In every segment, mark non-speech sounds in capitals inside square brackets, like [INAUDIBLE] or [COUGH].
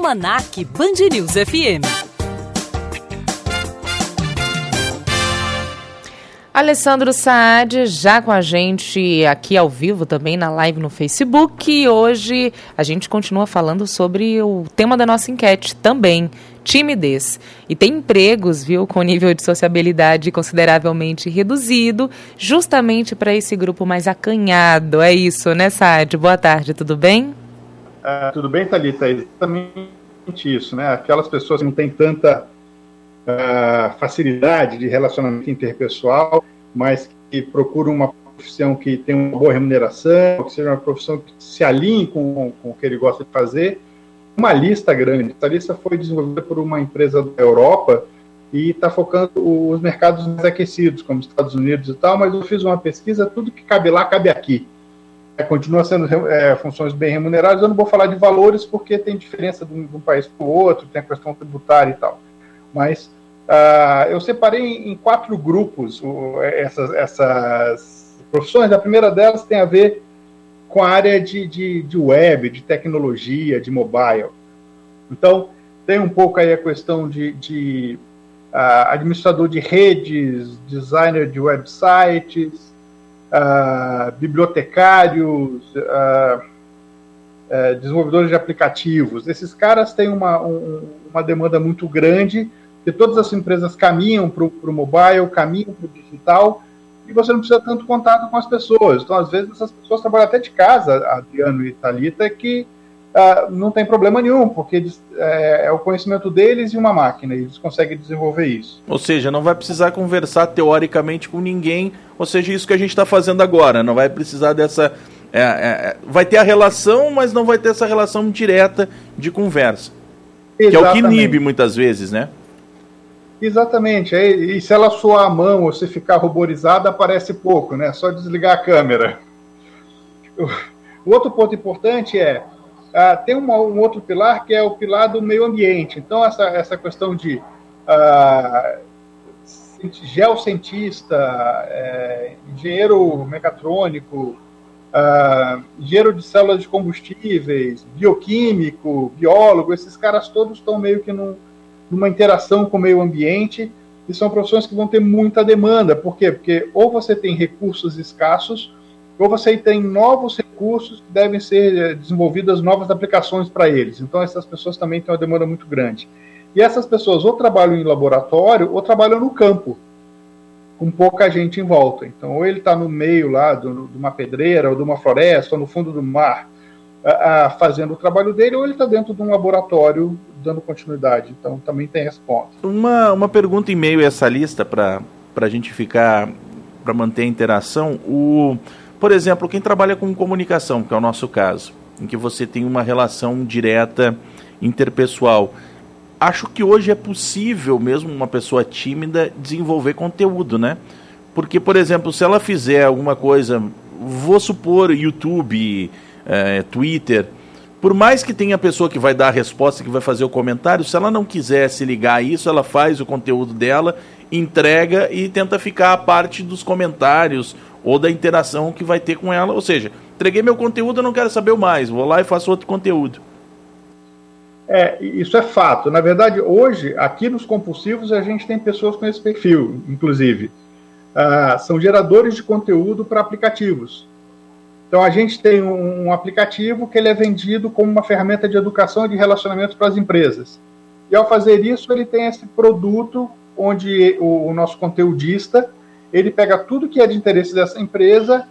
Almanac Band News FM. Alessandro Saad já com a gente aqui ao vivo também na live no Facebook. E hoje a gente continua falando sobre o tema da nossa enquete também, timidez. E tem empregos, viu, com nível de sociabilidade consideravelmente reduzido, justamente para esse grupo mais acanhado. É isso, né, Saad? Boa tarde, tudo bem? Ah, tudo bem, Thalita? É exatamente isso, né? Aquelas pessoas que não têm tanta uh, facilidade de relacionamento interpessoal, mas que procuram uma profissão que tem uma boa remuneração, que seja uma profissão que se alinhe com, com o que ele gosta de fazer. Uma lista grande. Essa lista foi desenvolvida por uma empresa da Europa e está focando os mercados mais aquecidos, como Estados Unidos e tal, mas eu fiz uma pesquisa, tudo que cabe lá, cabe aqui. É, continua sendo é, funções bem remuneradas, eu não vou falar de valores porque tem diferença de um, de um país para o outro, tem a questão tributária e tal mas uh, eu separei em quatro grupos uh, essas, essas profissões. A primeira delas tem a ver com a área de, de, de web, de tecnologia, de mobile. Então, tem um pouco aí a questão de, de uh, administrador de redes, designer de websites, bibliotecários, uh, desenvolvedores de aplicativos. Esses caras têm uma, um, uma demanda muito grande porque todas as empresas caminham para o mobile, caminham para o digital, e você não precisa tanto contato com as pessoas. Então, às vezes, essas pessoas trabalham até de casa, Adriano e Thalita, que uh, não tem problema nenhum, porque eles, é, é, o conhecimento deles e uma máquina, e eles conseguem desenvolver isso. Ou seja, não vai precisar conversar teoricamente com ninguém, ou seja, isso que a gente está fazendo agora, não vai precisar dessa. É, é, vai ter a relação, mas não vai ter essa relação direta de conversa. Exatamente. Que é o que inibe muitas vezes, né? Exatamente. E se ela soar a mão ou se ficar ruborizada, aparece pouco, né? Só desligar a câmera. O outro ponto importante é uh, tem uma, um outro pilar que é o pilar do meio ambiente. Então, essa, essa questão de uh, geocientista, é, engenheiro mecatrônico, uh, engenheiro de células de combustíveis, bioquímico, biólogo, esses caras todos estão meio que num numa interação com o meio ambiente, e são profissões que vão ter muita demanda. Por quê? Porque ou você tem recursos escassos, ou você tem novos recursos que devem ser eh, desenvolvidas novas aplicações para eles. Então, essas pessoas também têm uma demanda muito grande. E essas pessoas ou trabalham em laboratório ou trabalham no campo, com pouca gente em volta. Então, ou ele está no meio lá de uma pedreira, ou de uma floresta, ou no fundo do mar, a, a, fazendo o trabalho dele, ou ele está dentro de um laboratório dando continuidade. Então também tem esse ponto. Uma, uma pergunta em meio a essa lista para a gente ficar, para manter a interação. O, por exemplo, quem trabalha com comunicação, que é o nosso caso, em que você tem uma relação direta interpessoal. Acho que hoje é possível mesmo uma pessoa tímida desenvolver conteúdo, né? Porque, por exemplo, se ela fizer alguma coisa, vou supor YouTube, é, Twitter, por mais que tenha a pessoa que vai dar a resposta, que vai fazer o comentário, se ela não quiser se ligar a isso, ela faz o conteúdo dela, entrega e tenta ficar a parte dos comentários ou da interação que vai ter com ela. Ou seja, entreguei meu conteúdo, eu não quero saber mais, vou lá e faço outro conteúdo. É, isso é fato. Na verdade, hoje, aqui nos compulsivos, a gente tem pessoas com esse perfil, inclusive. Ah, são geradores de conteúdo para aplicativos. Então a gente tem um aplicativo que ele é vendido como uma ferramenta de educação e de relacionamento para as empresas. E ao fazer isso, ele tem esse produto onde o, o nosso conteudista ele pega tudo que é de interesse dessa empresa,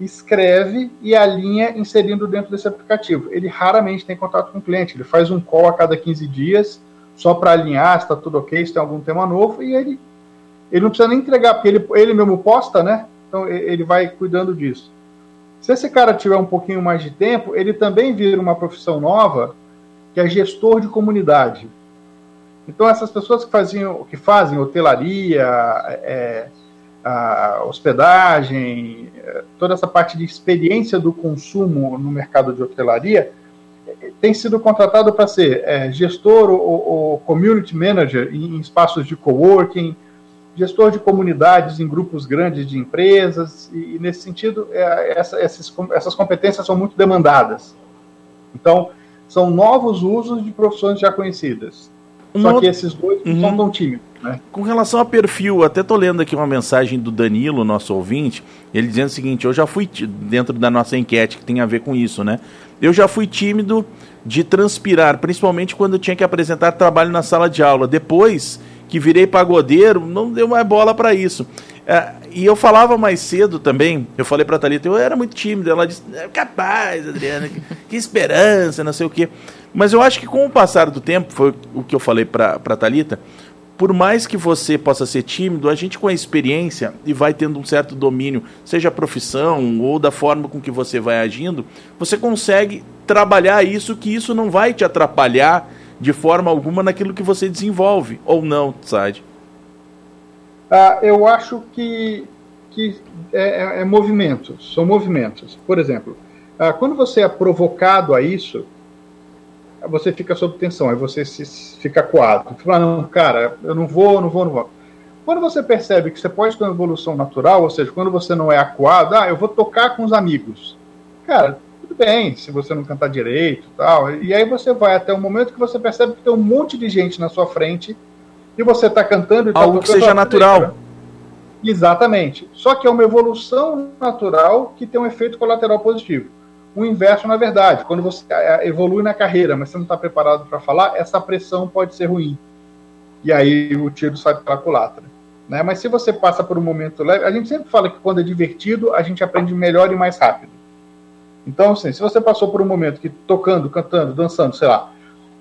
escreve e alinha inserindo dentro desse aplicativo. Ele raramente tem contato com o cliente, ele faz um call a cada 15 dias só para alinhar se está tudo ok, se tem algum tema novo, e ele, ele não precisa nem entregar, porque ele, ele mesmo posta, né? Então ele vai cuidando disso. Se esse cara tiver um pouquinho mais de tempo, ele também vira uma profissão nova, que é gestor de comunidade. Então, essas pessoas que, faziam, que fazem hotelaria, é, hospedagem, é, toda essa parte de experiência do consumo no mercado de hotelaria, tem sido contratado para ser é, gestor ou, ou, community manager em, em espaços de coworking, gestor de comunidades em grupos grandes de empresas, e, nesse sentido, é, essa, essas, essas competências são muito demandadas. Então, são novos usos de profissões já conhecidas. Só que esses dois uhum. não são tão tímidos. Né? Com relação a perfil, até tô lendo aqui uma mensagem do Danilo, nosso ouvinte, ele dizendo o seguinte: eu já fui dentro da nossa enquete que tem a ver com isso, né? Eu já fui tímido de transpirar, principalmente quando tinha que apresentar trabalho na sala de aula. Depois que virei pagodeiro, não deu mais bola para isso. É, e eu falava mais cedo também, eu falei pra Thalita, eu era muito tímido. Ela disse, é capaz, Adriana, que, que esperança, não sei o quê. Mas eu acho que com o passar do tempo, foi o que eu falei pra, pra Thalita, por mais que você possa ser tímido, a gente com a experiência e vai tendo um certo domínio, seja a profissão ou da forma com que você vai agindo, você consegue trabalhar isso, que isso não vai te atrapalhar de forma alguma naquilo que você desenvolve, ou não, Sade? Ah, eu acho que, que é, é, é movimentos, são movimentos. Por exemplo, ah, quando você é provocado a isso, você fica sob tensão, aí você se, fica coado. Fala, não, cara, eu não vou, não vou, não vou. Quando você percebe que você pode ter uma evolução natural, ou seja, quando você não é acuado, ah, eu vou tocar com os amigos. Cara, tudo bem, se você não cantar direito tal. E aí você vai até o momento que você percebe que tem um monte de gente na sua frente e você está cantando e tá Algo que seja natural. Exatamente. Só que é uma evolução natural que tem um efeito colateral positivo. O inverso, na verdade, quando você é, evolui na carreira, mas você não está preparado para falar, essa pressão pode ser ruim. E aí o tiro sai pela culatra. Né? Mas se você passa por um momento leve, a gente sempre fala que quando é divertido, a gente aprende melhor e mais rápido. Então, assim, se você passou por um momento que tocando, cantando, dançando, sei lá,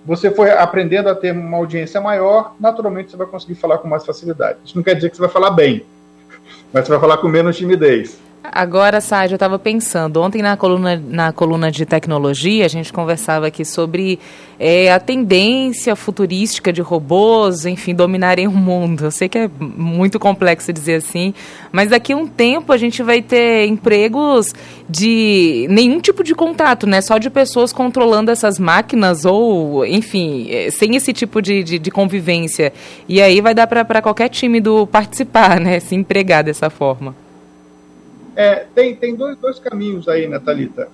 você foi aprendendo a ter uma audiência maior, naturalmente você vai conseguir falar com mais facilidade. Isso não quer dizer que você vai falar bem, [LAUGHS] mas você vai falar com menos timidez. Agora, Sádio, eu estava pensando, ontem na coluna, na coluna de tecnologia, a gente conversava aqui sobre é, a tendência futurística de robôs, enfim, dominarem o mundo. Eu sei que é muito complexo dizer assim, mas daqui a um tempo a gente vai ter empregos de nenhum tipo de contato, né? Só de pessoas controlando essas máquinas ou, enfim, é, sem esse tipo de, de, de convivência. E aí vai dar para qualquer tímido participar, né? Se empregar dessa forma. É, tem tem dois, dois caminhos aí, Natalita.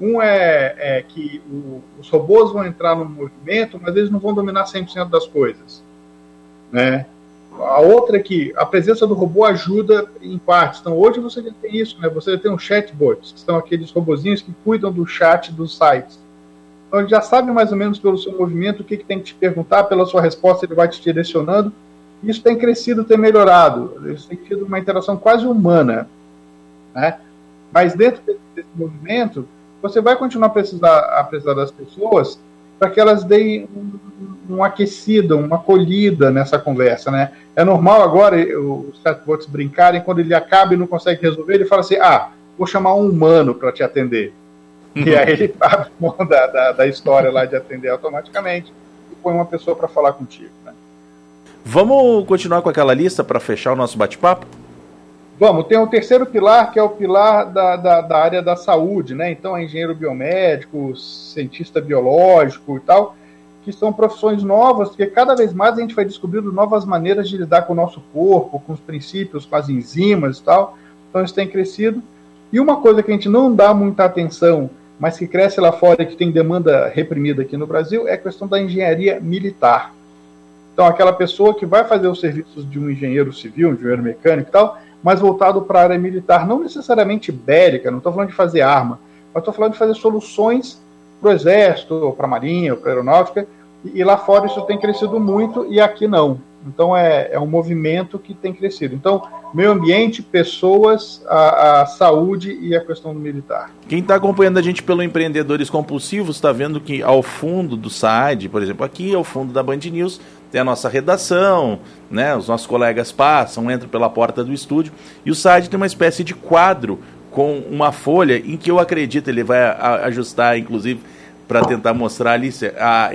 Um é, é que o, os robôs vão entrar no movimento, mas eles não vão dominar 100% das coisas. Né? A outra é que a presença do robô ajuda em partes. Então, hoje você já tem isso, né? Você já tem um chatbots, que são aqueles robozinhos que cuidam do chat dos sites. Então, ele já sabe mais ou menos pelo seu movimento o que, que tem que te perguntar, pela sua resposta ele vai te direcionando. Isso tem crescido, tem melhorado. Isso tem tido uma interação quase humana. Né? Mas dentro desse, movimento, você vai continuar a precisar, a precisar das pessoas para que elas deem um, um aquecido, uma acolhida nessa conversa, né? É normal agora os chatbots brincarem, quando ele acaba e não consegue resolver, ele fala assim, ah, vou chamar um humano para te atender. Uhum. E aí ele abre [LAUGHS] mão da, da, da, história lá de atender automaticamente e põe uma pessoa para falar contigo. Né? Vamos continuar com aquela lista para fechar o nosso bate-papo? Vamos, tem o terceiro pilar, que é o pilar da, da, da, área da saúde, né? Então, é engenheiro biomédico, cientista biológico e tal, que são profissões novas, porque cada vez mais a gente vai descobrindo novas maneiras de lidar com o nosso corpo, com os princípios, com as enzimas e tal. Então, isso tem crescido. E uma coisa que a gente não dá muita atenção, mas que cresce lá fora e que tem demanda reprimida aqui no Brasil, é a questão da engenharia militar. Então, aquela pessoa que vai fazer os serviços de um engenheiro civil, um engenheiro mecânico e tal, mas voltado para a área militar, não necessariamente bélica, não estou falando de fazer arma, mas estou falando de fazer soluções para o exército, para a marinha, para a aeronáutica, e, e, lá fora isso tem crescido muito e aqui não. Então é, é um movimento que tem crescido. Então, meio ambiente, pessoas, a, a saúde e a questão do militar. Quem está acompanhando a gente pelo Empreendedores Compulsivos está vendo que ao fundo do SAD, por exemplo, aqui ao fundo da Band News, tem a nossa redação, né? Os nossos colegas passam, entram pela porta do estúdio e o site tem uma espécie de quadro com uma folha em que eu acredito ele vai ajustar, inclusive, para tentar mostrar ali. Ah,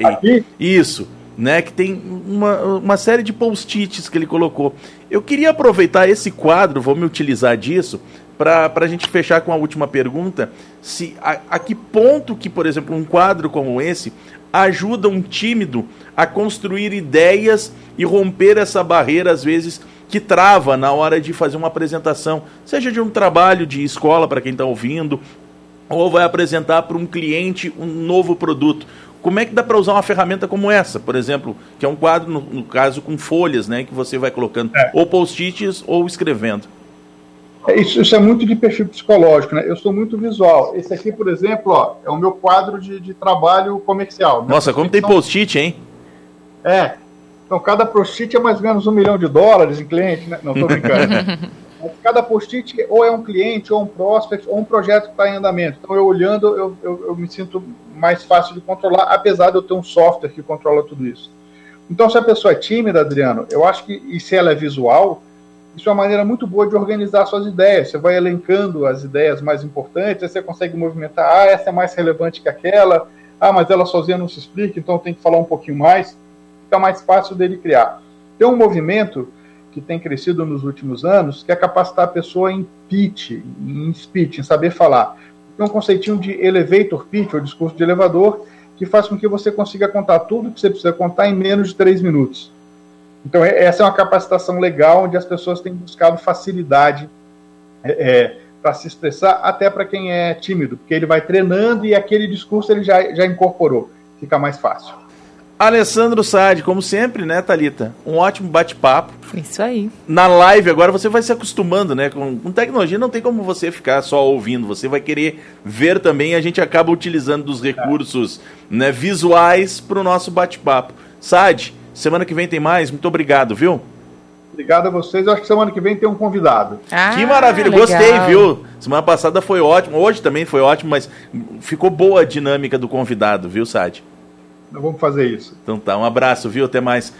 isso, né? Que tem uma, uma série de post-its que ele colocou. Eu queria aproveitar esse quadro, vou me utilizar disso para a gente fechar com a última pergunta, se a, a, que ponto que, por exemplo, um quadro como esse ajuda um tímido a construir ideias e romper essa barreira, às vezes, que trava na hora de fazer uma apresentação, seja de um trabalho de escola para quem está ouvindo, ou vai apresentar para um cliente um novo produto. Como é que dá para usar uma ferramenta como essa, por exemplo, que é um quadro, no, no caso, com folhas, né, que você vai colocando é. ou post-its ou escrevendo? É, isso, isso, é muito de perfil psicológico, né? Eu sou muito visual. Esse aqui, por exemplo, ó, é o meu quadro de, de trabalho comercial. Nossa, como tem post-it, hein? É. Então, cada post-it é mais ou menos um milhão de dólares em cliente, né? Não estou brincando. [LAUGHS] cada post-it ou é um cliente, ou um prospect, ou um projeto que está em andamento. Então, eu olhando, eu, eu, eu, me sinto mais fácil de controlar, apesar de eu ter um software que controla tudo isso. Então, se a pessoa é tímida, Adriano, eu acho que, e se ela é visual, isso é uma maneira muito boa de organizar suas ideias. Você vai elencando as ideias mais importantes, aí você consegue movimentar, ah, essa é mais relevante que aquela, ah, mas ela sozinha não se explica, então tem que falar um pouquinho mais. Fica mais fácil dele criar. Tem um movimento que tem crescido nos últimos anos, que é capacitar a pessoa em pitch, em speech, em saber falar. Um conceitinho de elevator pitch, ou discurso de elevador, que faz com que você consiga contar tudo que você precisa contar em menos de três minutos. Então, é, essa é uma capacitação legal, onde as pessoas têm buscado facilidade é, é para se expressar, até para quem é tímido, porque ele vai treinando e aquele discurso ele já, já incorporou, fica mais fácil. Alessandro Sade, como sempre, né, Talita? Um ótimo bate-papo. Isso aí. Na live agora você vai se acostumando, né? Com, com, tecnologia não tem como você ficar só ouvindo, você vai querer ver também. A gente acaba utilizando dos recursos é. né, visuais para o nosso bate-papo. Sade, semana que vem tem mais. Muito obrigado, viu? Obrigado a vocês. Eu acho que semana que vem tem um convidado. Ah, que maravilha, legal. gostei, viu? Semana passada foi ótimo, hoje também foi ótimo, mas ficou boa a dinâmica do convidado, viu, Sade? Nós vamos fazer isso. Então tá, um abraço, viu? Até mais.